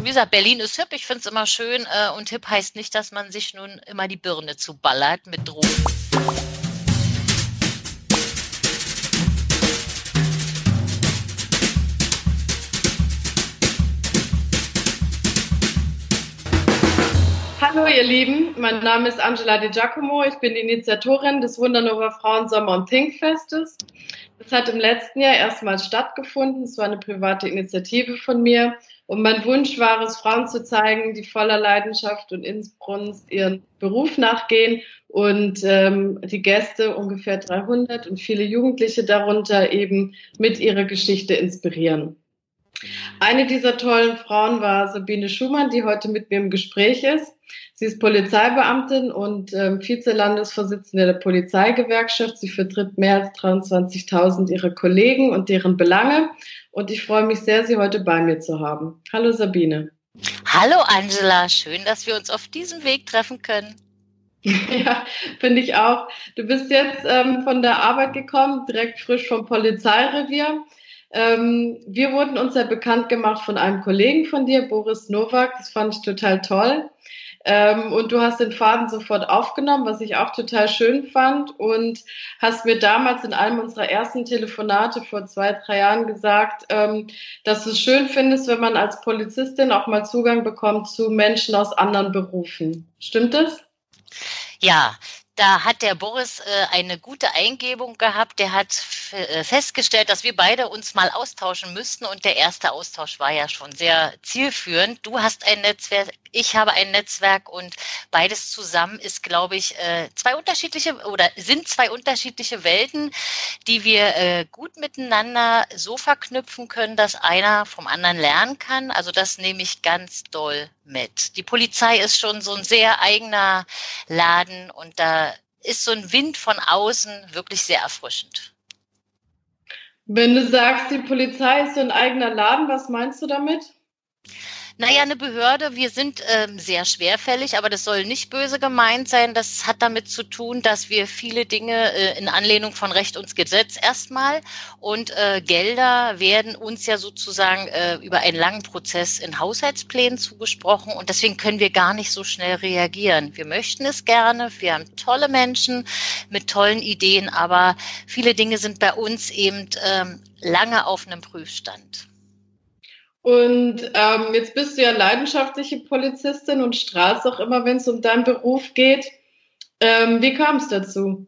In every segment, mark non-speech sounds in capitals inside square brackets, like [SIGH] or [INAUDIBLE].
wie gesagt, Berlin ist hip, ich finde es immer schön äh, und hip heißt nicht, dass man sich nun immer die Birne zuballert mit Drogen. Hallo ihr Lieben, mein Name ist Angela Di Giacomo, ich bin die Initiatorin des Wundernova Frauen Sommer und Pink Festes. Das hat im letzten Jahr erstmals stattgefunden, es war eine private Initiative von mir und mein Wunsch war es, Frauen zu zeigen, die voller Leidenschaft und Inbrunst ihren Beruf nachgehen und ähm, die Gäste, ungefähr 300 und viele Jugendliche darunter eben mit ihrer Geschichte inspirieren. Eine dieser tollen Frauen war Sabine Schumann, die heute mit mir im Gespräch ist. Sie ist Polizeibeamtin und ähm, Vizelandesvorsitzende der Polizeigewerkschaft. Sie vertritt mehr als 23.000 ihrer Kollegen und deren Belange. Und ich freue mich sehr, Sie heute bei mir zu haben. Hallo Sabine. Hallo Angela, schön, dass wir uns auf diesem Weg treffen können. [LAUGHS] Ja, finde ich auch. Du bist jetzt ähm, von der Arbeit gekommen, direkt frisch vom Polizeirevier. Ähm, wir wurden uns ja bekannt gemacht von einem Kollegen von dir, Boris Nowak. Das fand ich total toll. Ähm, und du hast den Faden sofort aufgenommen, was ich auch total schön fand. Und hast mir damals in einem unserer ersten Telefonate vor zwei, drei Jahren gesagt, ähm, dass du es schön findest, wenn man als Polizistin auch mal Zugang bekommt zu Menschen aus anderen Berufen. Stimmt das? Ja, da hat der Boris äh, eine gute Eingebung gehabt. Der hat äh, festgestellt, dass wir beide uns mal austauschen müssten. Und der erste Austausch war ja schon sehr zielführend. Du hast ein Netzwerk, ich habe ein Netzwerk und beides zusammen ist, glaube ich, äh, zwei unterschiedliche oder sind zwei unterschiedliche Welten, die wir äh, gut miteinander so verknüpfen können, dass einer vom anderen lernen kann. Also das nehme ich ganz doll mit. Die Polizei ist schon so ein sehr eigener Laden und da ist so ein Wind von außen wirklich sehr erfrischend. Wenn du sagst, die Polizei ist so ein eigener Laden, was meinst du damit? Naja, eine Behörde, wir sind ähm, sehr schwerfällig, aber das soll nicht böse gemeint sein. Das hat damit zu tun, dass wir viele Dinge äh, in Anlehnung von Recht und Gesetz erstmal und äh, Gelder werden uns ja sozusagen äh, über einen langen Prozess in Haushaltsplänen zugesprochen und deswegen können wir gar nicht so schnell reagieren. Wir möchten es gerne, wir haben tolle Menschen mit tollen Ideen, aber viele Dinge sind bei uns eben ähm, lange auf einem Prüfstand. Und ähm, jetzt bist du ja leidenschaftliche Polizistin und strahlst auch immer, wenn es um deinen Beruf geht. Ähm, wie kam es dazu?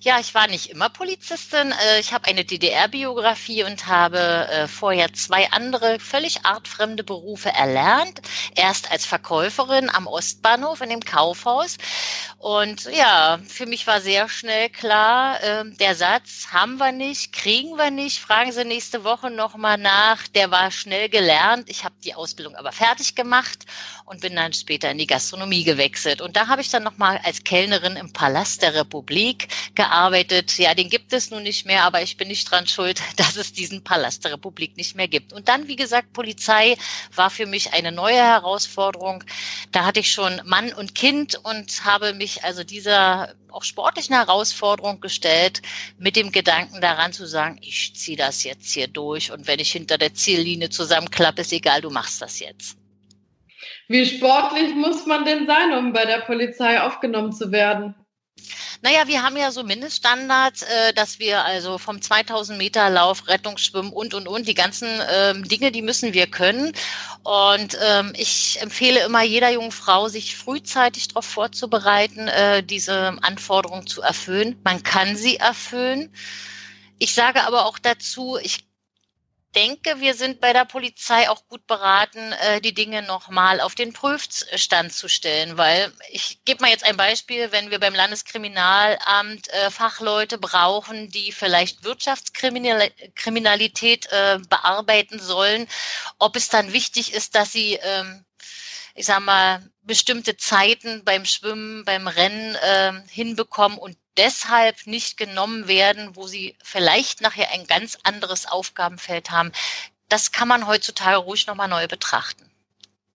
Ja, ich war nicht immer Polizistin. Äh, ich habe eine DDR-Biografie und habe äh, vorher zwei andere völlig artfremde Berufe erlernt. Erst als Verkäuferin am Ostbahnhof in dem Kaufhaus. Und ja, für mich war sehr schnell klar, ähm, der Satz, haben wir nicht, kriegen wir nicht, fragen Sie nächste Woche nochmal nach. Der war schnell gelernt. Ich habe die Ausbildung aber fertig gemacht und bin dann später in die Gastronomie gewechselt. Und da habe ich dann nochmal als Kellnerin im Palast der Republik gearbeitet. Ja, den gibt es nun nicht mehr, aber ich bin nicht dran schuld, [LAUGHS] dass es diesen Palast der Republik nicht mehr gibt. Und dann, wie gesagt, Polizei war für mich eine neue Herausforderung. Da hatte ich schon Mann und Kind und habe mich also dieser auch sportlichen Herausforderung gestellt, mit dem Gedanken daran zu sagen, ich ziehe das jetzt hier durch und wenn ich hinter der Ziellinie zusammenklappe, ist egal, du machst das jetzt. Wie sportlich muss man denn sein, um bei der Polizei aufgenommen zu werden? Naja, wir haben ja so Mindeststandards, äh, dass wir also vom 2000 Meter Lauf, Rettungsschwimmen und, und, und, die ganzen ähm, Dinge, die müssen wir können. Und ähm, ich empfehle immer jeder jungen Frau, sich frühzeitig darauf vorzubereiten, äh, diese Anforderungen zu erfüllen. Man kann sie erfüllen. Ich sage aber auch dazu, ich denke, wir sind bei der Polizei auch gut beraten, äh, die Dinge nochmal auf den Prüfstand zu stellen, weil ich gebe mal jetzt ein Beispiel, wenn wir beim Landeskriminalamt äh, Fachleute brauchen, die vielleicht Wirtschaftskriminalität äh, bearbeiten sollen, ob es dann wichtig ist, dass sie ähm, ich sag mal, bestimmte Zeiten beim Schwimmen, beim Rennen äh, hinbekommen und deshalb nicht genommen werden, wo sie vielleicht nachher ein ganz anderes Aufgabenfeld haben. Das kann man heutzutage ruhig nochmal neu betrachten.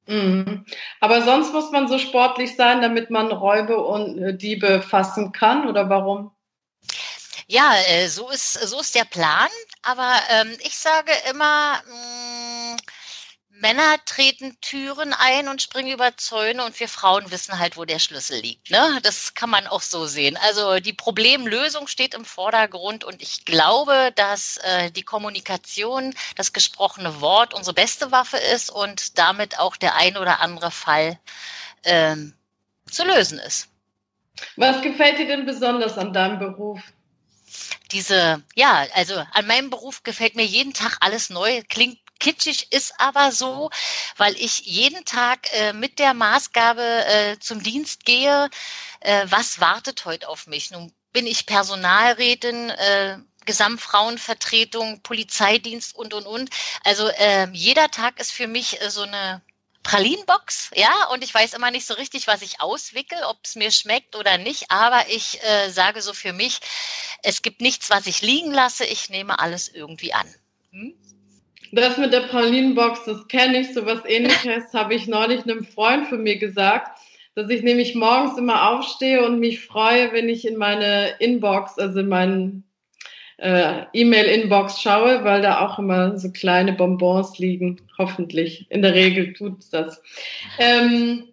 Mhm. Aber sonst muss man so sportlich sein, damit man Räube und äh, Diebe fassen kann, oder warum? Ja, äh, so ist, so ist der Plan. Aber ähm, ich sage immer, mh, mm, Männer treten Türen ein und springen über Zäune und wir Frauen wissen halt, wo der Schlüssel liegt. Ne? Das kann man auch so sehen. Also die Problemlösung steht im Vordergrund und ich glaube, dass äh, die Kommunikation, das gesprochene Wort unsere beste Waffe ist und damit auch der ein oder andere Fall ähm, zu lösen ist. Was gefällt dir denn besonders an deinem Beruf? Diese, ja, also an meinem Beruf gefällt mir jeden Tag alles neu. Klingt kitschig, ist aber so, weil ich jeden Tag äh, mit der Maßgabe äh, zum Dienst gehe, äh, was wartet heute auf mich. Nun bin ich Personalrätin, äh, Gesamtfrauenvertretung, Polizeidienst und, und, und. Also äh, jeder Tag ist für mich äh, so eine Pralinenbox, ja, und ich weiß immer nicht so richtig, was ich auswickel, ob es mir schmeckt oder nicht, aber ich äh, sage so für mich, es gibt nichts, was ich liegen lasse, ich nehme alles irgendwie an. Hm? Das mit der Pralinenbox, das kenne ich, so was ähnliches habe ich neulich einem Freund von mir gesagt, dass ich nämlich morgens immer aufstehe und mich freue, wenn ich in meine Inbox, also in meinen äh, E-Mail-Inbox schaue, weil da auch immer so kleine Bonbons liegen. Hoffentlich. In der Regel tut es das. Ähm,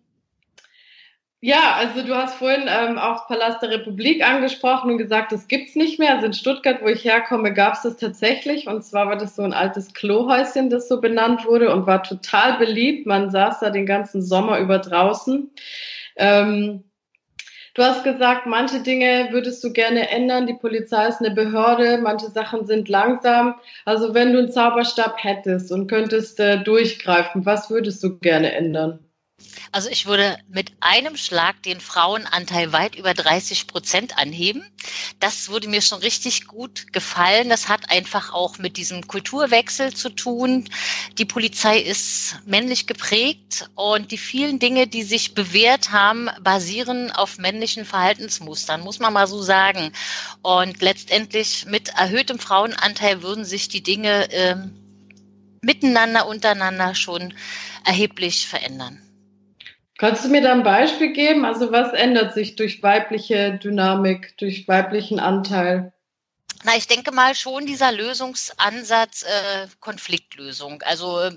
ja, also du hast vorhin ähm, auch Palast der Republik angesprochen und gesagt, das gibt's nicht mehr. Also in Stuttgart, wo ich herkomme, gab's das tatsächlich. Und zwar war das so ein altes Klohäuschen, das so benannt wurde und war total beliebt. Man saß da den ganzen Sommer über draußen. Ähm, Du hast gesagt, manche Dinge würdest du gerne ändern. Die Polizei ist eine Behörde, manche Sachen sind langsam. Also wenn du einen Zauberstab hättest und könntest äh, durchgreifen, was würdest du gerne ändern? Also ich würde mit einem Schlag den Frauenanteil weit über 30 Prozent anheben. Das würde mir schon richtig gut gefallen. Das hat einfach auch mit diesem Kulturwechsel zu tun. Die Polizei ist männlich geprägt und die vielen Dinge, die sich bewährt haben, basieren auf männlichen Verhaltensmustern, muss man mal so sagen. Und letztendlich mit erhöhtem Frauenanteil würden sich die Dinge äh, miteinander, untereinander schon erheblich verändern. Kannst du mir da ein Beispiel geben? Also was ändert sich durch weibliche Dynamik, durch weiblichen Anteil? Na, ich denke mal schon dieser Lösungsansatz äh, Konfliktlösung. Also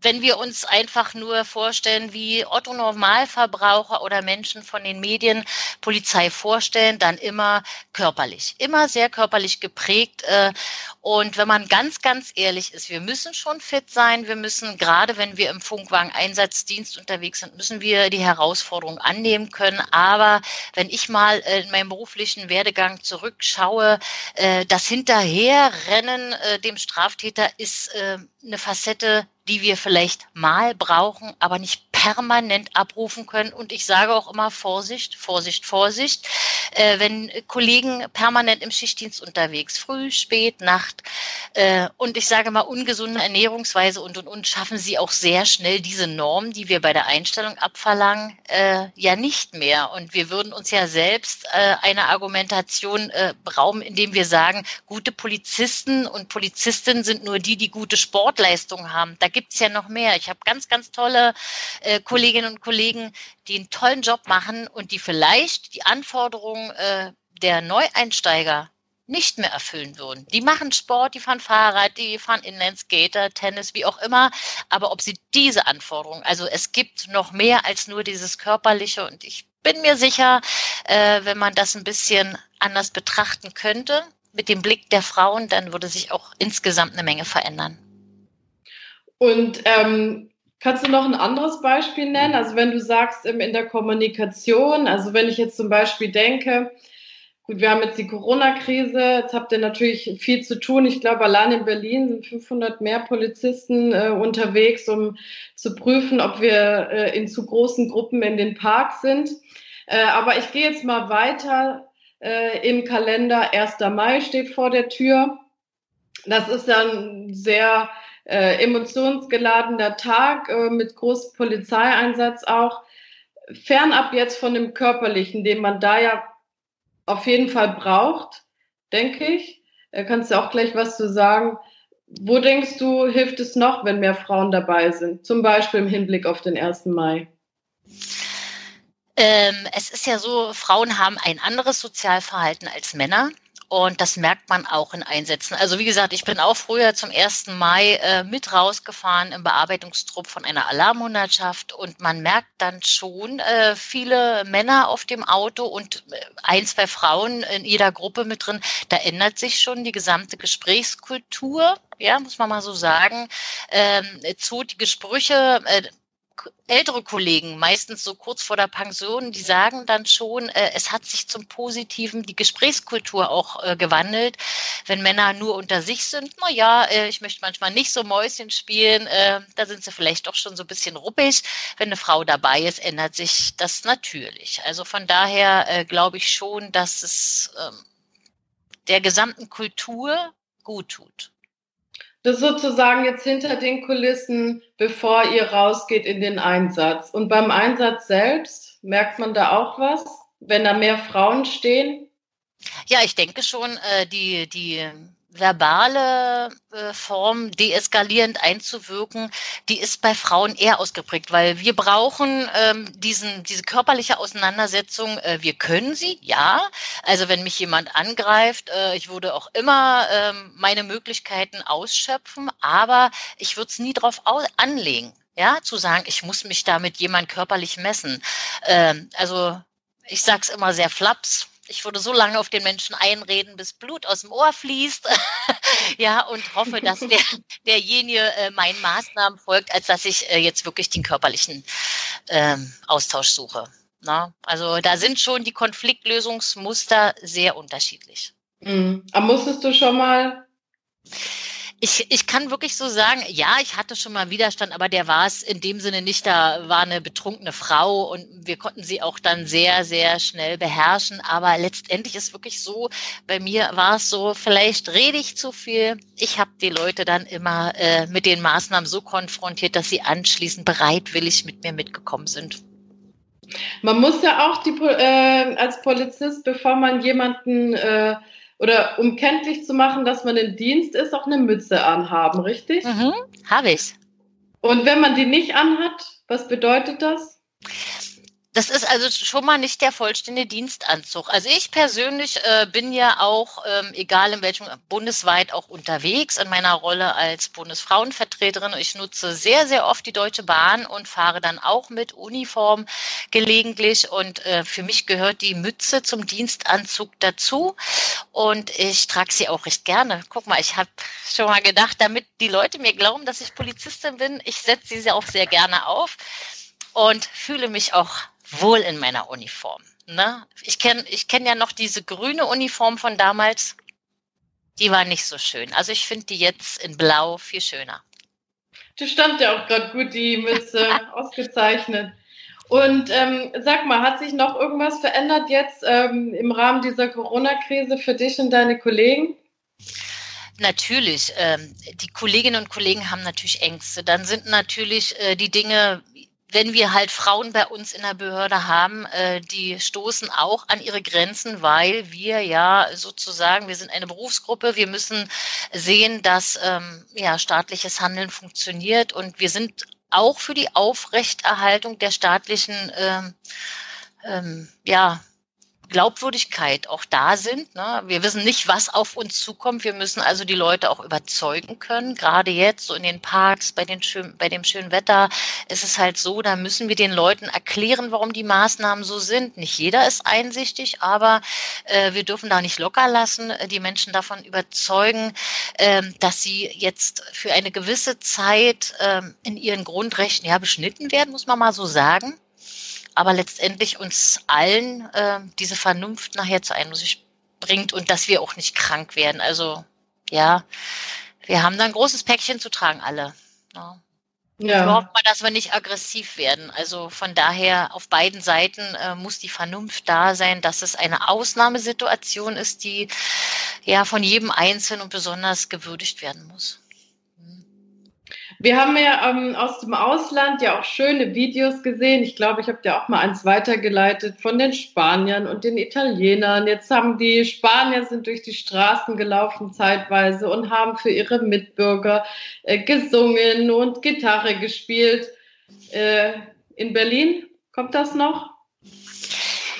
wenn wir uns einfach nur vorstellen, wie Otto Normalverbraucher oder Menschen von den Medien Polizei vorstellen, dann immer körperlich, immer sehr körperlich geprägt. Äh, und wenn man ganz, ganz ehrlich ist, wir müssen schon fit sein. Wir müssen, gerade wenn wir im Funkwagen-Einsatzdienst unterwegs sind, müssen wir die Herausforderung annehmen können. Aber wenn ich mal in meinem beruflichen Werdegang zurückschaue, äh, das Hinterherrennen äh, dem Straftäter ist eine Facette, die wir vielleicht mal brauchen, aber nicht permanent abrufen können. Und ich sage auch immer Vorsicht, Vorsicht, Vorsicht. Äh, wenn Kollegen permanent im Schichtdienst unterwegs, früh, spät, Nacht, äh, und ich sage mal ungesunde Ernährungsweise und, und, und, schaffen sie auch sehr schnell diese Normen, die wir bei der Einstellung abverlangen, äh, ja nicht mehr. Und wir würden uns ja selbst äh, eine Argumentation äh, berauben, indem wir sagen, gute Polizisten und Polizistinnen sind nur die, die gute Sportleistungen haben. Da gibt's ja noch mehr. Ich habe ganz, ganz tolle Kolleginnen und Kollegen, die einen tollen Job machen und die vielleicht die Anforderungen äh, der Neueinsteiger nicht mehr erfüllen würden. Die machen Sport, die fahren Fahrrad, die fahren Inlineskater, Tennis, wie auch immer. Aber ob sie diese Anforderungen, also es gibt noch mehr als nur dieses körperliche und ich bin mir sicher, äh, wenn man das ein bisschen anders betrachten könnte, mit dem Blick der Frauen, dann würde sich auch insgesamt eine Menge verändern. Und ähm, Kannst du noch ein anderes Beispiel nennen? Also wenn du sagst in der Kommunikation, also wenn ich jetzt zum Beispiel denke, gut, wir haben jetzt die Corona-Krise, jetzt habt ihr natürlich viel zu tun. Ich glaube, allein in Berlin sind 500 mehr Polizisten äh, unterwegs, um zu prüfen, ob wir äh, in zu großen Gruppen in den Parks sind. Äh, aber ich gehe jetzt mal weiter äh, im Kalender. 1. Mai steht vor der Tür. Das ist dann sehr äh, emotionsgeladener Tag äh, mit großem Polizeieinsatz auch. Fernab jetzt von dem Körperlichen, den man da ja auf jeden Fall braucht, denke ich. Äh, kannst du auch gleich was zu sagen. Wo denkst du, hilft es noch, wenn mehr Frauen dabei sind? Zum Beispiel im Hinblick auf den 1. Mai. Ähm, es ist ja so, Frauen haben ein anderes Sozialverhalten als Männer. Und das merkt man auch in Einsätzen. Also wie gesagt, ich bin auch früher zum 1. Mai äh, mit rausgefahren im Bearbeitungstrupp von einer Alarmhundertschaft und man merkt dann schon äh, viele Männer auf dem Auto und äh, ein, zwei Frauen in jeder Gruppe mit drin. Da ändert sich schon die gesamte Gesprächskultur ja, muss man mal so sagen, ähm, zotige Sprüche, äh, ältere Kollegen, meistens so kurz vor der Pension, die sagen dann schon, äh, es hat sich zum Positiven die Gesprächskultur auch äh, gewandelt. Wenn Männer nur unter sich sind, na ja, äh, ich möchte manchmal nicht so Mäuschen spielen, äh, da sind sie vielleicht doch schon so ein bisschen ruppig. Wenn eine Frau dabei ist, ändert sich das natürlich. Also von daher äh, glaube ich schon, dass es ähm, der gesamten Kultur gut tut. Das sozusagen jetzt hinter den Kulissen, bevor ihr rausgeht in den Einsatz. Und beim Einsatz selbst, merkt man da auch was, wenn da mehr Frauen stehen? Ja, ich denke schon, äh, die, die verbale äh, Form deeskalierend einzuwirken, die ist bei Frauen eher ausgeprägt, weil wir brauchen ähm, diesen, diese körperliche Auseinandersetzung. Äh, wir können sie, ja. Also wenn mich jemand angreift, äh, ich würde auch immer ähm, meine Möglichkeiten ausschöpfen, aber ich würde es nie drauf anlegen. Ja, zu sagen, ich muss mich da mit jemand körperlich messen. Ähm, also ich sag's immer sehr flaps ich würde so lange auf den Menschen einreden, bis Blut aus dem Ohr fließt. [LAUGHS] ja, und hoffe, dass der, [LAUGHS] derjenige äh, meinen Maßnahmen folgt, als dass ich äh, jetzt wirklich den körperlichen ähm, Austausch suche. Na? Also da sind schon die Konfliktlösungsmuster sehr unterschiedlich. Mhm. Aber musstest du schon mal ich, ich kann wirklich so sagen, ja, ich hatte schon mal Widerstand, aber der war es in dem Sinne nicht. Da war eine betrunkene Frau und wir konnten sie auch dann sehr, sehr schnell beherrschen. Aber letztendlich ist wirklich so, bei mir war es so, vielleicht rede ich zu viel. Ich habe die Leute dann immer äh, mit den Maßnahmen so konfrontiert, dass sie anschließend bereitwillig mit mir mitgekommen sind. Man muss ja auch die, äh, als Polizist, bevor man jemanden äh, oder um kenntlich zu machen, dass man im Dienst ist, auch eine Mütze anhaben, richtig? Mhm, habe ich. Und wenn man die nicht anhat, was bedeutet das? Das ist also schon mal nicht der vollständige Dienstanzug. Also ich persönlich äh, bin ja auch, ähm, egal in welchem, bundesweit auch unterwegs in meiner Rolle als Bundesfrauenvertreterin. Ich nutze sehr, sehr oft die Deutsche Bahn und fahre dann auch mit Uniform gelegentlich. Und äh, für mich gehört die Mütze zum Dienstanzug dazu. Und ich trage sie auch recht gerne. Guck mal, ich habe schon mal gedacht, damit die Leute mir glauben, dass ich Polizistin bin, ich setze sie auch sehr gerne auf und fühle mich auch wohl in meiner Uniform. Ne? Ich kenne ich kenn ja noch diese grüne Uniform von damals. Die war nicht so schön. Also ich finde die jetzt in Blau viel schöner. Die stand ja auch gerade gut, die Mütze, [LAUGHS] ausgezeichnet. Und ähm, sag mal, hat sich noch irgendwas verändert jetzt ähm, im Rahmen dieser Corona-Krise für dich und deine Kollegen? Natürlich. Ähm, die Kolleginnen und Kollegen haben natürlich Ängste. Dann sind natürlich äh, die Dinge wenn wir halt Frauen bei uns in der Behörde haben, äh, die stoßen auch an ihre Grenzen, weil wir ja sozusagen, wir sind eine Berufsgruppe, wir müssen sehen, dass ähm, ja staatliches Handeln funktioniert und wir sind auch für die Aufrechterhaltung der staatlichen ähm, ähm, ja, Glaubwürdigkeit auch da sind. Ne? Wir wissen nicht, was auf uns zukommt. Wir müssen also die Leute auch überzeugen können. Gerade jetzt so in den Parks, bei, den schön, bei dem schönen Wetter ist es halt so, da müssen wir den Leuten erklären, warum die Maßnahmen so sind. Nicht jeder ist einsichtig, aber äh, wir dürfen da nicht locker lassen, äh, die Menschen davon überzeugen, äh, dass sie jetzt für eine gewisse Zeit äh, in ihren Grundrechten ja beschnitten werden, muss man mal so sagen aber letztendlich uns allen äh, diese Vernunft nachher zu Einsicht bringt und dass wir auch nicht krank werden. Also ja, wir haben da ein großes Päckchen zu tragen, alle. Ja. Ja. Wir hoffen mal, dass wir nicht aggressiv werden. Also von daher auf beiden Seiten äh, muss die Vernunft da sein, dass es eine Ausnahmesituation ist, die ja von jedem Einzelnen und besonders gewürdigt werden muss. Wir haben ja ähm, aus dem Ausland ja auch schöne Videos gesehen. Ich glaube, ich habe dir auch mal eins weitergeleitet von den Spaniern und den Italienern. Jetzt haben die Spanier sind durch die Straßen gelaufen zeitweise und haben für ihre Mitbürger äh, gesungen und Gitarre gespielt. Äh, in Berlin kommt das noch?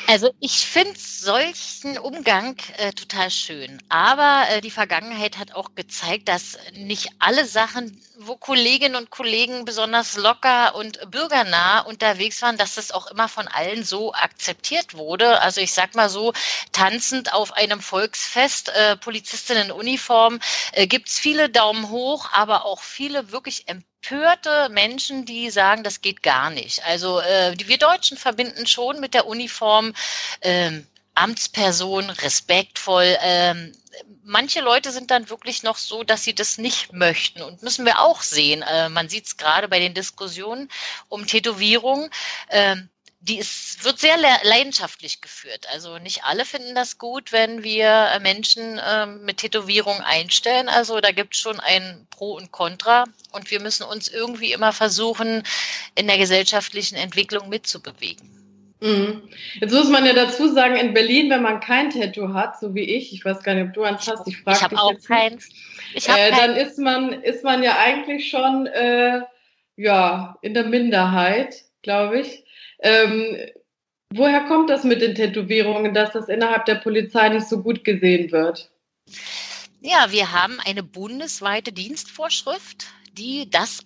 Also ich finde solchen Umgang äh, total schön. Aber äh, die Vergangenheit hat auch gezeigt, dass nicht alle Sachen, wo Kolleginnen und Kollegen besonders locker und bürgernah unterwegs waren, dass das auch immer von allen so akzeptiert wurde. Also ich sag mal so, tanzend auf einem Volksfest, äh, Polizistinnen in Uniform, äh, gibt's viele Daumen hoch, aber auch viele wirklich empörte Menschen, die sagen, das geht gar nicht. Also äh, wir Deutschen verbinden schon mit der Uniform ähm, Amtsperson, respektvoll. Ähm, manche Leute sind dann wirklich noch so, dass sie das nicht möchten und müssen wir auch sehen. Äh, man sieht es gerade bei den Diskussionen um Tätowierung. Ähm, die ist, wird sehr leidenschaftlich geführt. Also nicht alle finden das gut, wenn wir äh, Menschen äh, mit Tätowierung einstellen. Also da gibt es schon ein Pro und Contra und wir müssen uns irgendwie immer versuchen, in der gesellschaftlichen Entwicklung mitzubewegen. Mhm. Jetzt muss man ja dazu sagen, in Berlin, wenn man kein Tattoo hat, so wie ich, ich weiß gar nicht, ob du eins hast, ich frage Ich habe auch keins. Ich hab äh, kein. Dann ist man, ist man ja eigentlich schon äh, ja, in der Minderheit, glaube ich. Ähm, woher kommt das mit den Tätowierungen, dass das innerhalb der Polizei nicht so gut gesehen wird? Ja, wir haben eine bundesweite Dienstvorschrift, die das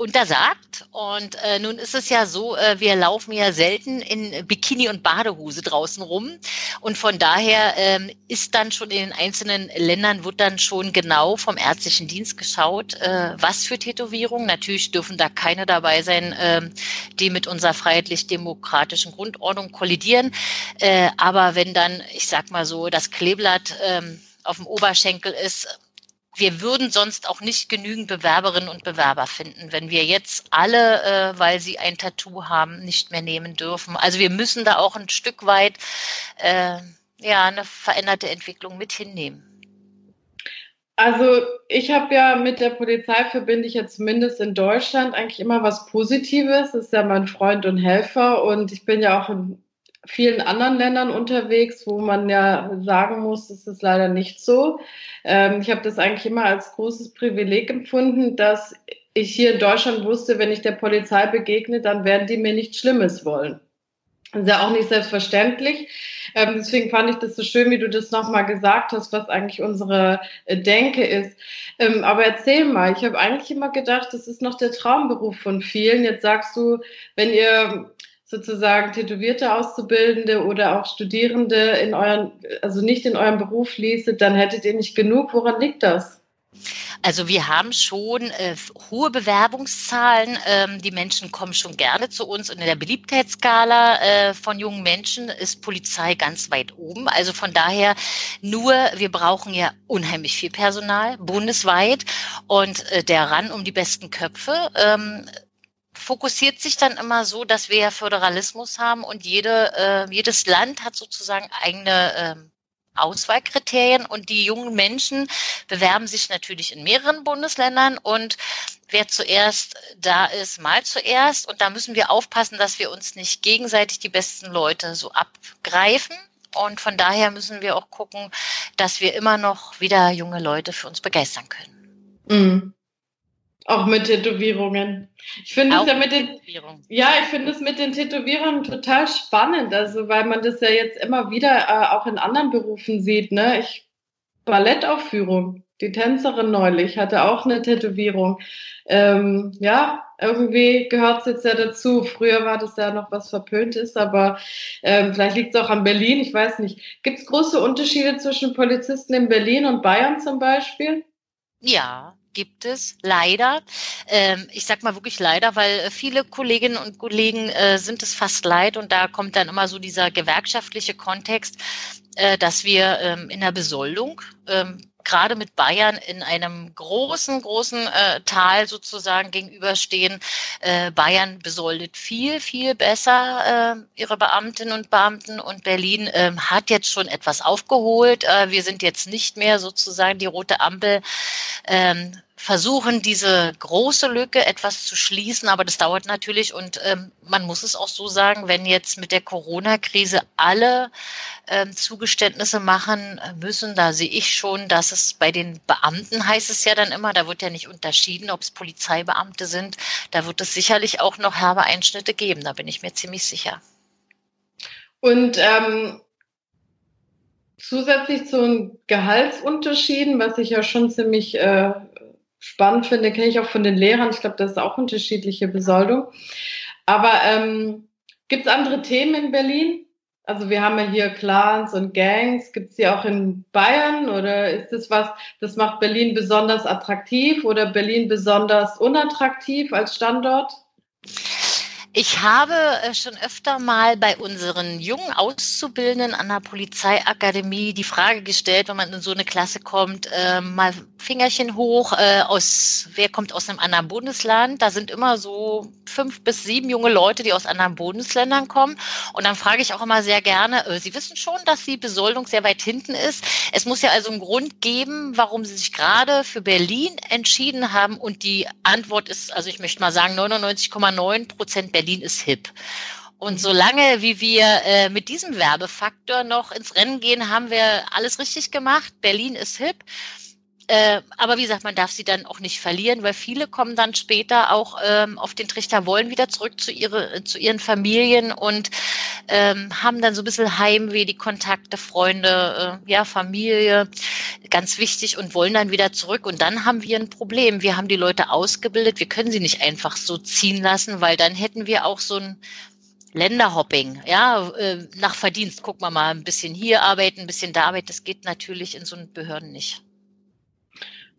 untersagt. Und äh, nun ist es ja so, äh, wir laufen ja selten in Bikini und Badehose draußen rum. Und von daher ähm, ist dann schon in den einzelnen Ländern, wird dann schon genau vom ärztlichen Dienst geschaut, äh, was für Tätowierungen. Natürlich dürfen da keine dabei sein, äh, die mit unserer freiheitlich-demokratischen Grundordnung kollidieren. Äh, aber wenn dann, ich sag mal so, das Kleeblatt äh, auf dem Oberschenkel ist, wir würden sonst auch nicht genügend Bewerberinnen und Bewerber finden, wenn wir jetzt alle, äh, weil sie ein Tattoo haben, nicht mehr nehmen dürfen. Also wir müssen da auch ein Stück weit äh, ja eine veränderte Entwicklung mit hinnehmen. Also ich habe ja mit der Polizei verbinde ich ja zumindest in Deutschland eigentlich immer was Positives. Das ist ja mein Freund und Helfer und ich bin ja auch in vielen anderen Ländern unterwegs, wo man ja sagen muss, das ist leider nicht so. Ähm, ich habe das eigentlich immer als großes Privileg empfunden, dass ich hier in Deutschland wusste, wenn ich der Polizei begegne, dann werden die mir nichts Schlimmes wollen. Das ist ja auch nicht selbstverständlich. Ähm, deswegen fand ich das so schön, wie du das nochmal gesagt hast, was eigentlich unsere äh, Denke ist. Ähm, aber erzähl mal, ich habe eigentlich immer gedacht, das ist noch der Traumberuf von vielen. Jetzt sagst du, wenn ihr sozusagen Tätowierte Auszubildende oder auch Studierende in euren, also nicht in eurem Beruf ließet, dann hättet ihr nicht genug. Woran liegt das? Also wir haben schon äh, hohe Bewerbungszahlen. Ähm, die Menschen kommen schon gerne zu uns und in der Beliebtheitsskala äh, von jungen Menschen ist Polizei ganz weit oben. Also von daher nur, wir brauchen ja unheimlich viel Personal bundesweit und äh, der Ran um die besten Köpfe. Ähm, fokussiert sich dann immer so, dass wir ja Föderalismus haben und jede, äh, jedes Land hat sozusagen eigene äh, Auswahlkriterien und die jungen Menschen bewerben sich natürlich in mehreren Bundesländern und wer zuerst da ist, mal zuerst und da müssen wir aufpassen, dass wir uns nicht gegenseitig die besten Leute so abgreifen und von daher müssen wir auch gucken, dass wir immer noch wieder junge Leute für uns begeistern können. Mhm. Auch mit Tätowierungen. Ich finde es ja mit den, ja, ich finde es mit den Tätowierungen total spannend, also weil man das ja jetzt immer wieder äh, auch in anderen Berufen sieht, ne? Ich Ballettaufführung, die Tänzerin neulich hatte auch eine Tätowierung. Ähm, ja, irgendwie gehört es jetzt ja dazu. Früher war das ja noch was Verpöntes, aber ähm, vielleicht liegt es auch an Berlin, ich weiß nicht. Gibt es große Unterschiede zwischen Polizisten in Berlin und Bayern zum Beispiel? Ja, gibt es leider. Ähm, ich sag mal wirklich leider, weil viele Kolleginnen und Kollegen äh, sind es fast leid und da kommt dann immer so dieser gewerkschaftliche Kontext, äh, dass wir ähm, in der Besoldung ähm, gerade mit Bayern in einem großen, großen äh, Tal sozusagen gegenüberstehen. Äh, Bayern besoldet viel, viel besser äh, ihre Beamtinnen und Beamten und Berlin äh, hat jetzt schon etwas aufgeholt. Äh, wir sind jetzt nicht mehr sozusagen die rote Ampel. Ähm, versuchen, diese große Lücke etwas zu schließen, aber das dauert natürlich und ähm, man muss es auch so sagen, wenn jetzt mit der Corona-Krise alle ähm, Zugeständnisse machen müssen, da sehe ich schon, dass es bei den Beamten heißt es ja dann immer, da wird ja nicht unterschieden, ob es Polizeibeamte sind, da wird es sicherlich auch noch herbe Einschnitte geben, da bin ich mir ziemlich sicher. Und ähm, zusätzlich zu den Gehaltsunterschieden, was ich ja schon ziemlich äh, spannend finde, kenne ich auch von den Lehrern. Ich glaube, das ist auch unterschiedliche Besoldung. Aber ähm, gibt es andere Themen in Berlin? Also wir haben ja hier Clans und Gangs. Gibt es die auch in Bayern oder ist das was, das macht Berlin besonders attraktiv oder Berlin besonders unattraktiv als Standort? Ich habe äh, schon öfter mal bei unseren jungen Auszubildenden an der Polizeiakademie die Frage gestellt, wenn man in so eine Klasse kommt, äh, mal Fingerchen hoch, äh, aus, wer kommt aus einem anderen Bundesland? Da sind immer so fünf bis sieben junge Leute, die aus anderen Bundesländern kommen. Und dann frage ich auch immer sehr gerne, äh, Sie wissen schon, dass die Besoldung sehr weit hinten ist. Es muss ja also einen Grund geben, warum Sie sich gerade für Berlin entschieden haben. Und die Antwort ist, also ich möchte mal sagen, 99,9 Prozent Berlin ist hip. Und solange wie wir äh, mit diesem Werbefaktor noch ins Rennen gehen, haben wir alles richtig gemacht. Berlin ist hip. Äh, aber wie gesagt, man darf sie dann auch nicht verlieren, weil viele kommen dann später auch ähm, auf den Trichter, wollen wieder zurück zu, ihre, zu ihren Familien und ähm, haben dann so ein bisschen Heimweh, die Kontakte, Freunde, äh, ja, Familie, ganz wichtig und wollen dann wieder zurück. Und dann haben wir ein Problem. Wir haben die Leute ausgebildet, wir können sie nicht einfach so ziehen lassen, weil dann hätten wir auch so ein Länderhopping, ja, äh, nach Verdienst. Guck mal mal, ein bisschen hier arbeiten, ein bisschen da arbeiten. Das geht natürlich in so einen Behörden nicht.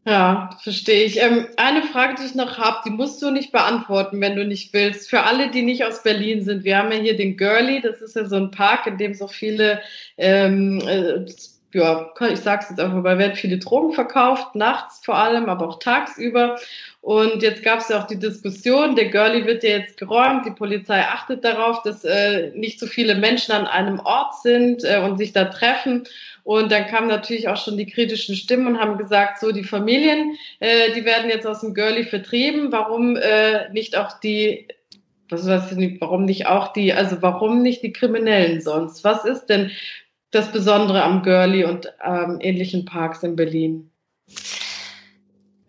Ja, verstehe ich. Ähm, eine Frage, die ich noch habe, die musst du nicht beantworten, wenn du nicht willst. Für alle, die nicht aus Berlin sind, wir haben ja hier den Girlie, das ist ja so ein Park, in dem so viele, ähm, äh, ja, ich sag's jetzt einfach mal, werden viele Drogen verkauft, nachts vor allem, aber auch tagsüber. Und jetzt gab es ja auch die Diskussion, der Girlie wird ja jetzt geräumt, die Polizei achtet darauf, dass äh, nicht so viele Menschen an einem Ort sind äh, und sich da treffen. Und dann kamen natürlich auch schon die kritischen Stimmen und haben gesagt, so die Familien, äh, die werden jetzt aus dem Girlie vertrieben. Warum äh, nicht auch die, was weiß nicht, warum nicht auch die, also warum nicht die Kriminellen sonst? Was ist denn das Besondere am Girlie und ähm, ähnlichen Parks in Berlin?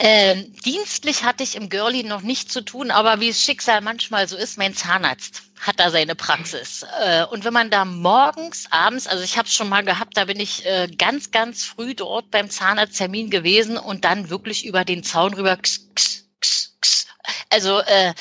Ähm, dienstlich hatte ich im Girlie noch nicht zu tun, aber wie es Schicksal manchmal so ist, mein Zahnarzt hat da seine Praxis. Äh, und wenn man da morgens, abends, also ich habe es schon mal gehabt, da bin ich äh, ganz, ganz früh dort beim Zahnarzttermin gewesen und dann wirklich über den Zaun rüber. Also äh,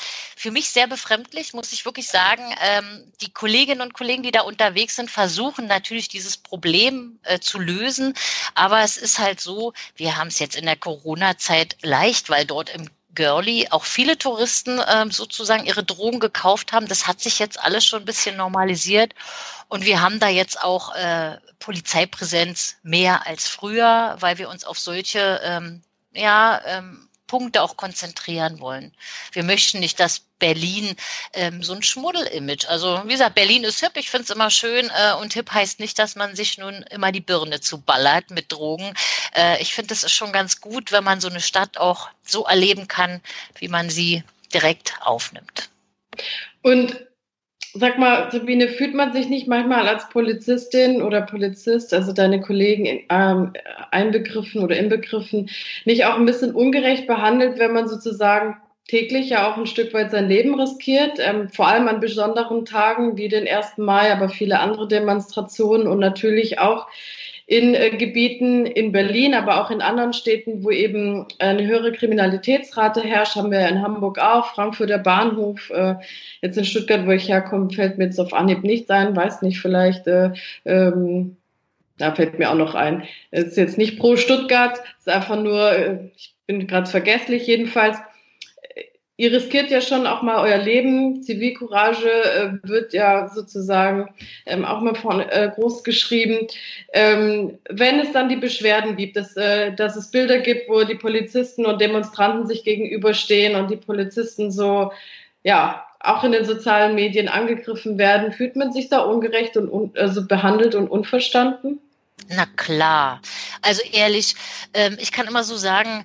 für mich sehr befremdlich, muss ich wirklich sagen. Ähm, die Kolleginnen und Kollegen, die da unterwegs sind, versuchen natürlich dieses Problem äh, zu lösen. Aber es ist halt so, wir haben es jetzt in der Corona-Zeit leicht, weil dort im Girly auch viele Touristen äh, sozusagen ihre Drogen gekauft haben. Das hat sich jetzt alles schon ein bisschen normalisiert. Und wir haben da jetzt auch äh, Polizeipräsenz mehr als früher, weil wir uns auf solche ähm, ja, ähm, Punkte auch konzentrieren wollen. Wir möchten nicht, dass Berlin ähm, so ein Schmuddel-Image. Also wie gesagt, Berlin ist hip, ich finde es immer schön äh, und hip heißt nicht, dass man sich nun immer die Birne zuballert mit Drogen. Äh, ich finde, es ist schon ganz gut, wenn man so eine Stadt auch so erleben kann, wie man sie direkt aufnimmt. Und Sag mal, Sabine, fühlt man sich nicht manchmal als Polizistin oder Polizist, also deine Kollegen ähm, einbegriffen oder inbegriffen, nicht auch ein bisschen ungerecht behandelt, wenn man sozusagen täglich ja auch ein Stück weit sein Leben riskiert, ähm, vor allem an besonderen Tagen wie den 1. Mai, aber viele andere Demonstrationen und natürlich auch in äh, Gebieten in Berlin, aber auch in anderen Städten, wo eben eine höhere Kriminalitätsrate herrscht, haben wir in Hamburg auch, Frankfurter Bahnhof, äh, jetzt in Stuttgart, wo ich herkomme, fällt mir jetzt auf Anhieb nicht ein, weiß nicht, vielleicht, äh, ähm, da fällt mir auch noch ein. Es ist jetzt nicht pro Stuttgart, es ist einfach nur, äh, ich bin gerade vergesslich jedenfalls ihr riskiert ja schon auch mal euer Leben. Zivilcourage äh, wird ja sozusagen ähm, auch mal von, äh, groß geschrieben. Ähm, wenn es dann die Beschwerden gibt, dass, äh, dass es Bilder gibt, wo die Polizisten und Demonstranten sich gegenüberstehen und die Polizisten so, ja, auch in den sozialen Medien angegriffen werden, fühlt man sich da ungerecht und un also behandelt und unverstanden? Na klar. Also ehrlich, ähm, ich kann immer so sagen,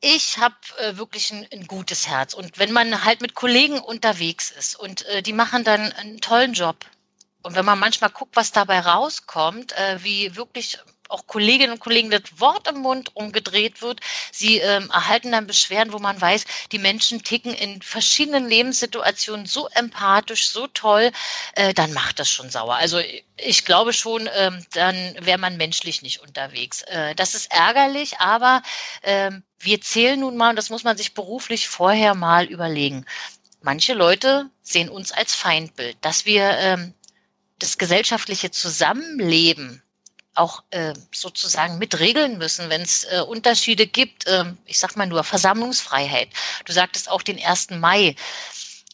ich habe äh, wirklich ein, ein, gutes Herz. Und wenn man halt mit Kollegen unterwegs ist und äh, die machen dann einen tollen Job. Und wenn man manchmal guckt, was dabei rauskommt, äh, wie wirklich auch Kolleginnen und Kollegen das Wort im Mund umgedreht wird. Sie ähm, erhalten dann Beschwerden, wo man weiß, die Menschen ticken in verschiedenen Lebenssituationen so empathisch, so toll, äh, dann macht das schon sauer. Also ich glaube schon, ähm, dann wäre man menschlich nicht unterwegs. Äh, das ist ärgerlich, aber ähm, wir zählen nun mal, und das muss man sich beruflich vorher mal überlegen. Manche Leute sehen uns als Feindbild, dass wir ähm, das gesellschaftliche Zusammenleben auch äh, sozusagen mit regeln müssen, wenn es äh, Unterschiede gibt. Äh, ich sag mal nur Versammlungsfreiheit. Du sagtest auch den 1. Mai.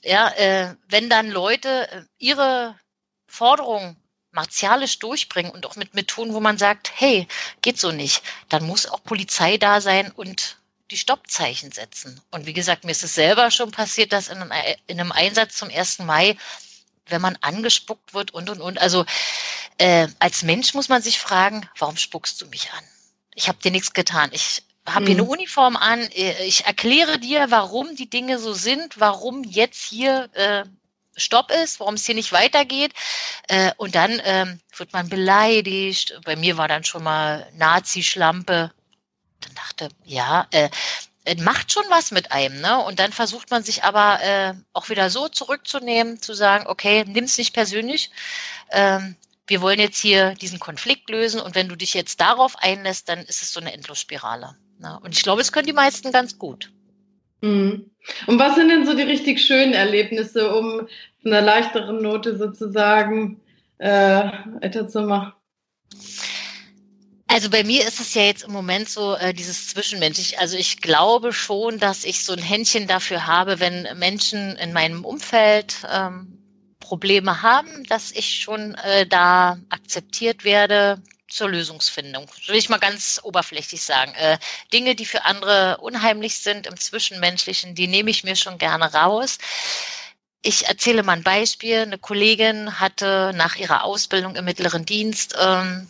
Ja, äh, wenn dann Leute äh, ihre Forderungen martialisch durchbringen und auch mit Methoden, wo man sagt, hey, geht so nicht, dann muss auch Polizei da sein und die Stoppzeichen setzen. Und wie gesagt, mir ist es selber schon passiert, dass in einem, in einem Einsatz zum 1. Mai wenn man angespuckt wird und und und. Also äh, als Mensch muss man sich fragen, warum spuckst du mich an? Ich habe dir nichts getan. Ich habe hier eine mhm. Uniform an. Äh, ich erkläre dir, warum die Dinge so sind, warum jetzt hier äh, Stopp ist, warum es hier nicht weitergeht. Äh, und dann ähm, wird man beleidigt. Bei mir war dann schon mal Nazi-Schlampe. Dann dachte, ja, äh, macht schon was mit einem, ne? Und dann versucht man sich aber äh, auch wieder so zurückzunehmen, zu sagen, okay, nimm's nicht persönlich. Ähm, wir wollen jetzt hier diesen Konflikt lösen und wenn du dich jetzt darauf einlässt, dann ist es so eine Endlosspirale. Ne? Und ich glaube, es können die meisten ganz gut. Mhm. Und was sind denn so die richtig schönen Erlebnisse, um eine leichtere Note sozusagen äh, weiterzumachen? Also bei mir ist es ja jetzt im Moment so äh, dieses Zwischenmenschlich. Also ich glaube schon, dass ich so ein Händchen dafür habe, wenn Menschen in meinem Umfeld ähm, Probleme haben, dass ich schon äh, da akzeptiert werde zur Lösungsfindung. Will ich mal ganz oberflächlich sagen. Äh, Dinge, die für andere unheimlich sind im Zwischenmenschlichen, die nehme ich mir schon gerne raus. Ich erzähle mal ein Beispiel. Eine Kollegin hatte nach ihrer Ausbildung im mittleren Dienst ähm,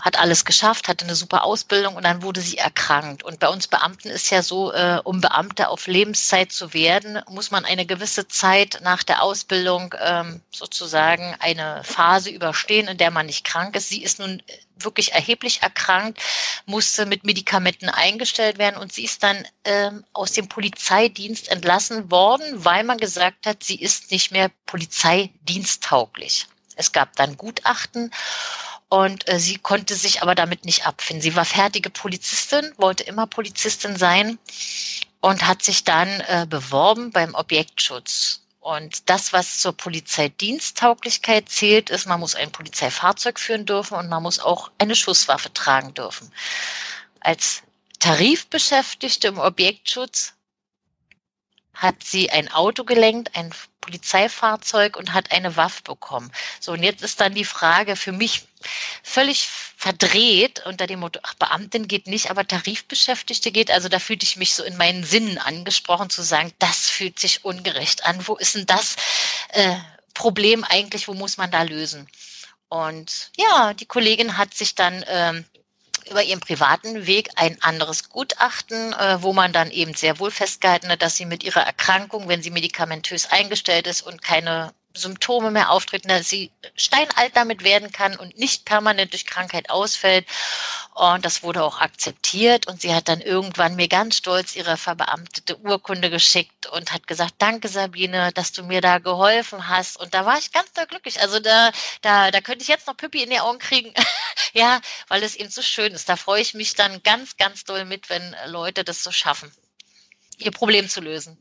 hat alles geschafft, hatte eine super Ausbildung und dann wurde sie erkrankt. Und bei uns Beamten ist ja so, äh, um Beamte auf Lebenszeit zu werden, muss man eine gewisse Zeit nach der Ausbildung ähm, sozusagen eine Phase überstehen, in der man nicht krank ist. Sie ist nun wirklich erheblich erkrankt, musste mit Medikamenten eingestellt werden und sie ist dann ähm, aus dem Polizeidienst entlassen worden, weil man gesagt hat, sie ist nicht mehr polizeidiensttauglich. Es gab dann Gutachten und äh, sie konnte sich aber damit nicht abfinden. Sie war fertige Polizistin, wollte immer Polizistin sein und hat sich dann äh, beworben beim Objektschutz. Und das, was zur Polizeidiensttauglichkeit zählt, ist, man muss ein Polizeifahrzeug führen dürfen und man muss auch eine Schusswaffe tragen dürfen. Als Tarifbeschäftigte im Objektschutz hat sie ein Auto gelenkt, ein Polizeifahrzeug und hat eine Waffe bekommen. So, und jetzt ist dann die Frage für mich völlig verdreht unter dem Motto, ach, Beamtin geht nicht, aber Tarifbeschäftigte geht. Also da fühlte ich mich so in meinen Sinnen angesprochen zu sagen, das fühlt sich ungerecht an. Wo ist denn das äh, Problem eigentlich? Wo muss man da lösen? Und ja, die Kollegin hat sich dann ähm, über ihren privaten Weg ein anderes Gutachten, äh, wo man dann eben sehr wohl festgehalten hat, dass sie mit ihrer Erkrankung, wenn sie medikamentös eingestellt ist und keine Symptome mehr auftreten, dass sie steinalt damit werden kann und nicht permanent durch Krankheit ausfällt. Und das wurde auch akzeptiert. Und sie hat dann irgendwann mir ganz stolz ihre verbeamtete Urkunde geschickt und hat gesagt, danke Sabine, dass du mir da geholfen hast. Und da war ich ganz doll glücklich. Also da, da, da könnte ich jetzt noch Pippi in die Augen kriegen. [LAUGHS] ja, weil es eben so schön ist. Da freue ich mich dann ganz, ganz doll mit, wenn Leute das so schaffen, ihr Problem zu lösen.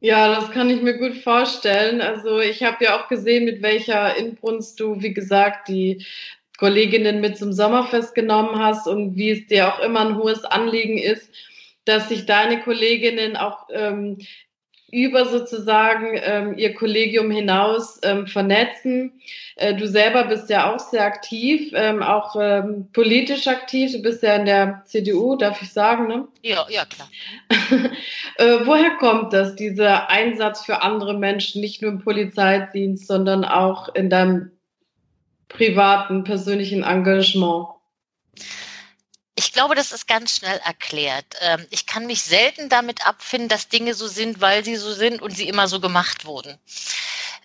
Ja, das kann ich mir gut vorstellen. Also ich habe ja auch gesehen, mit welcher Inbrunst du, wie gesagt, die Kolleginnen mit zum Sommerfest genommen hast und wie es dir auch immer ein hohes Anliegen ist, dass sich deine Kolleginnen auch ähm, über sozusagen ähm, ihr Kollegium hinaus ähm, vernetzen. Äh, du selber bist ja auch sehr aktiv, ähm, auch ähm, politisch aktiv. Du bist ja in der CDU, darf ich sagen, ne? Ja, ja, klar. [LAUGHS] äh, woher kommt das, dieser Einsatz für andere Menschen, nicht nur im Polizeidienst, sondern auch in deinem privaten, persönlichen Engagement? Ich glaube, das ist ganz schnell erklärt. Ähm, ich kann mich selten damit abfinden, dass Dinge so sind, weil sie so sind und sie immer so gemacht wurden.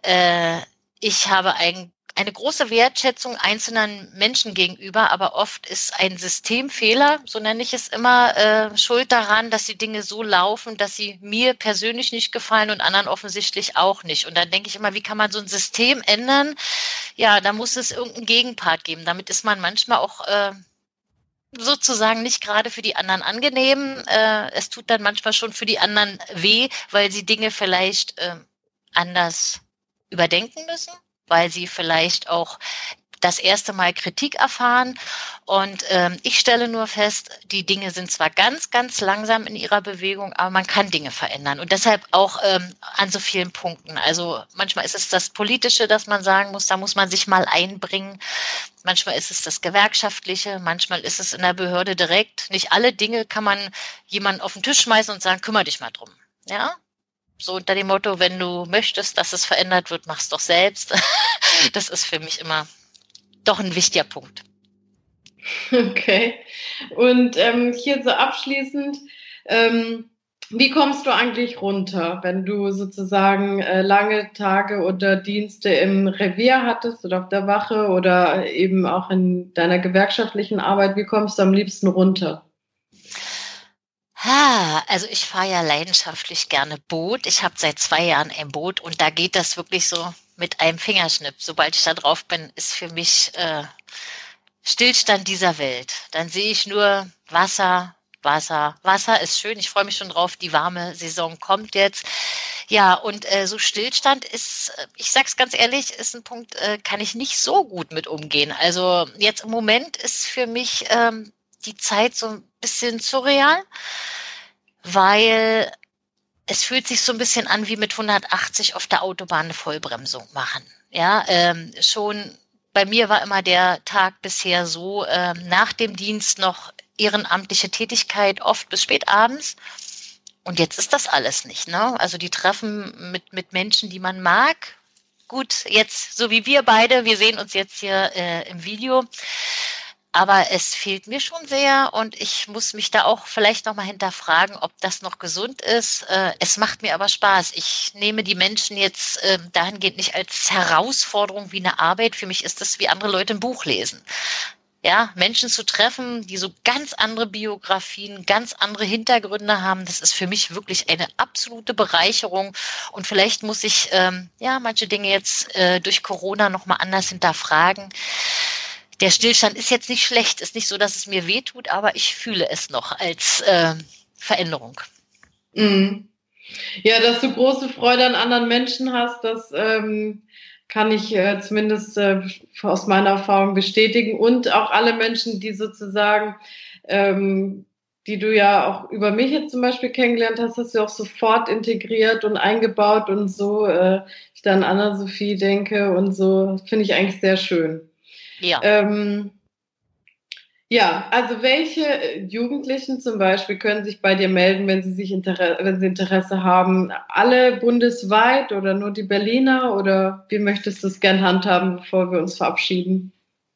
Äh, ich habe ein, eine große Wertschätzung einzelnen Menschen gegenüber, aber oft ist ein Systemfehler, so nenne ich es immer, äh, schuld daran, dass die Dinge so laufen, dass sie mir persönlich nicht gefallen und anderen offensichtlich auch nicht. Und dann denke ich immer, wie kann man so ein System ändern? Ja, da muss es irgendeinen Gegenpart geben. Damit ist man manchmal auch äh, sozusagen nicht gerade für die anderen angenehm. Äh, es tut dann manchmal schon für die anderen weh, weil sie Dinge vielleicht äh, anders überdenken müssen weil sie vielleicht auch das erste Mal Kritik erfahren. Und ähm, ich stelle nur fest, die Dinge sind zwar ganz, ganz langsam in ihrer Bewegung, aber man kann Dinge verändern. Und deshalb auch ähm, an so vielen Punkten. Also manchmal ist es das Politische, dass man sagen muss, da muss man sich mal einbringen. Manchmal ist es das Gewerkschaftliche, manchmal ist es in der Behörde direkt. Nicht alle Dinge kann man jemanden auf den Tisch schmeißen und sagen, kümmere dich mal drum. Ja, so unter dem Motto, wenn du möchtest, dass es verändert wird, mach's doch selbst. [LAUGHS] Das ist für mich immer doch ein wichtiger Punkt. Okay. Und ähm, hier so abschließend, ähm, wie kommst du eigentlich runter, wenn du sozusagen äh, lange Tage oder Dienste im Revier hattest oder auf der Wache oder eben auch in deiner gewerkschaftlichen Arbeit? Wie kommst du am liebsten runter? Ah, also ich fahre ja leidenschaftlich gerne Boot. Ich habe seit zwei Jahren ein Boot und da geht das wirklich so mit einem Fingerschnipp. Sobald ich da drauf bin, ist für mich äh, Stillstand dieser Welt. Dann sehe ich nur Wasser, Wasser. Wasser ist schön. Ich freue mich schon drauf. Die warme Saison kommt jetzt. Ja, und äh, so Stillstand ist, äh, ich sag's ganz ehrlich, ist ein Punkt, äh, kann ich nicht so gut mit umgehen. Also jetzt im Moment ist für mich ähm, die Zeit so ein bisschen surreal, weil es fühlt sich so ein bisschen an wie mit 180 auf der Autobahn eine Vollbremsung machen. Ja, ähm, schon bei mir war immer der Tag bisher so, ähm, nach dem Dienst noch ehrenamtliche Tätigkeit, oft bis spät abends. Und jetzt ist das alles nicht. Ne? Also die Treffen mit, mit Menschen, die man mag. Gut, jetzt so wie wir beide, wir sehen uns jetzt hier äh, im Video. Aber es fehlt mir schon sehr und ich muss mich da auch vielleicht nochmal hinterfragen, ob das noch gesund ist. Äh, es macht mir aber Spaß. Ich nehme die Menschen jetzt ähm, dahingehend nicht als Herausforderung wie eine Arbeit. Für mich ist das wie andere Leute ein Buch lesen. Ja, Menschen zu treffen, die so ganz andere Biografien, ganz andere Hintergründe haben, das ist für mich wirklich eine absolute Bereicherung. Und vielleicht muss ich ähm, ja manche Dinge jetzt äh, durch Corona nochmal anders hinterfragen der Stillstand ist jetzt nicht schlecht, ist nicht so, dass es mir wehtut, aber ich fühle es noch als äh, Veränderung. Mhm. Ja, dass du große Freude an anderen Menschen hast, das ähm, kann ich äh, zumindest äh, aus meiner Erfahrung bestätigen. Und auch alle Menschen, die sozusagen, ähm, die du ja auch über mich jetzt zum Beispiel kennengelernt hast, hast du auch sofort integriert und eingebaut und so, äh, ich dann an Anna-Sophie denke und so, finde ich eigentlich sehr schön. Ja. Ähm, ja, also welche Jugendlichen zum Beispiel können sich bei dir melden, wenn sie sich Interesse, wenn sie Interesse haben? Alle bundesweit oder nur die Berliner oder wie möchtest du es gern handhaben, bevor wir uns verabschieden?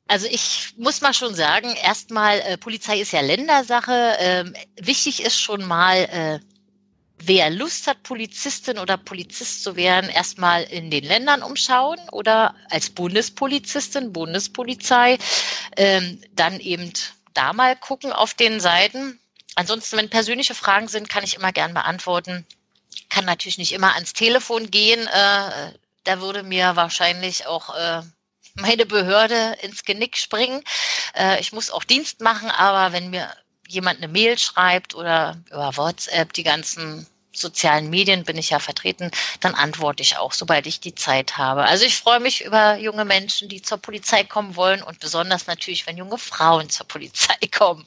Also ich muss mal schon sagen, erstmal, äh, Polizei ist ja Ländersache. Ähm, wichtig ist schon mal, äh, wer Lust hat, Polizistin oder Polizist zu werden, erstmal in den Ländern umschauen oder als Bundespolizistin, Bundespolizei, ähm, dann eben da mal gucken auf den Seiten. Ansonsten, wenn persönliche Fragen sind, kann ich immer gern beantworten. Kann natürlich nicht immer ans Telefon gehen. Äh, da würde mir wahrscheinlich auch äh, meine Behörde ins Genick springen. Äh, ich muss auch Dienst machen, aber wenn mir jemand eine Mail schreibt oder über WhatsApp die ganzen sozialen Medien bin ich ja vertreten, dann antworte ich auch, sobald ich die Zeit habe. Also ich freue mich über junge Menschen, die zur Polizei kommen wollen und besonders natürlich, wenn junge Frauen zur Polizei [LAUGHS] kommen.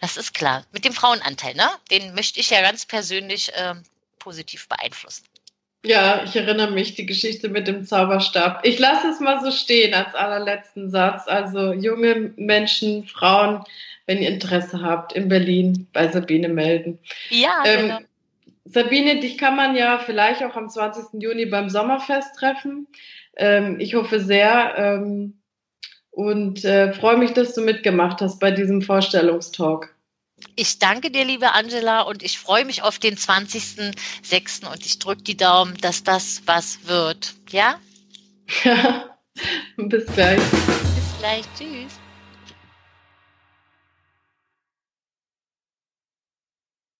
Das ist klar. Mit dem Frauenanteil, ne? Den möchte ich ja ganz persönlich äh, positiv beeinflussen. Ja, ich erinnere mich, die Geschichte mit dem Zauberstab. Ich lasse es mal so stehen als allerletzten Satz. Also junge Menschen, Frauen, wenn ihr Interesse habt, in Berlin bei Sabine melden. Ja, ähm, genau. Sabine, dich kann man ja vielleicht auch am 20. Juni beim Sommerfest treffen. Ähm, ich hoffe sehr ähm, und äh, freue mich, dass du mitgemacht hast bei diesem Vorstellungstalk. Ich danke dir, liebe Angela, und ich freue mich auf den 20.06. und ich drücke die Daumen, dass das was wird. Ja? Ja. [LAUGHS] Bis gleich. Bis gleich. Tschüss.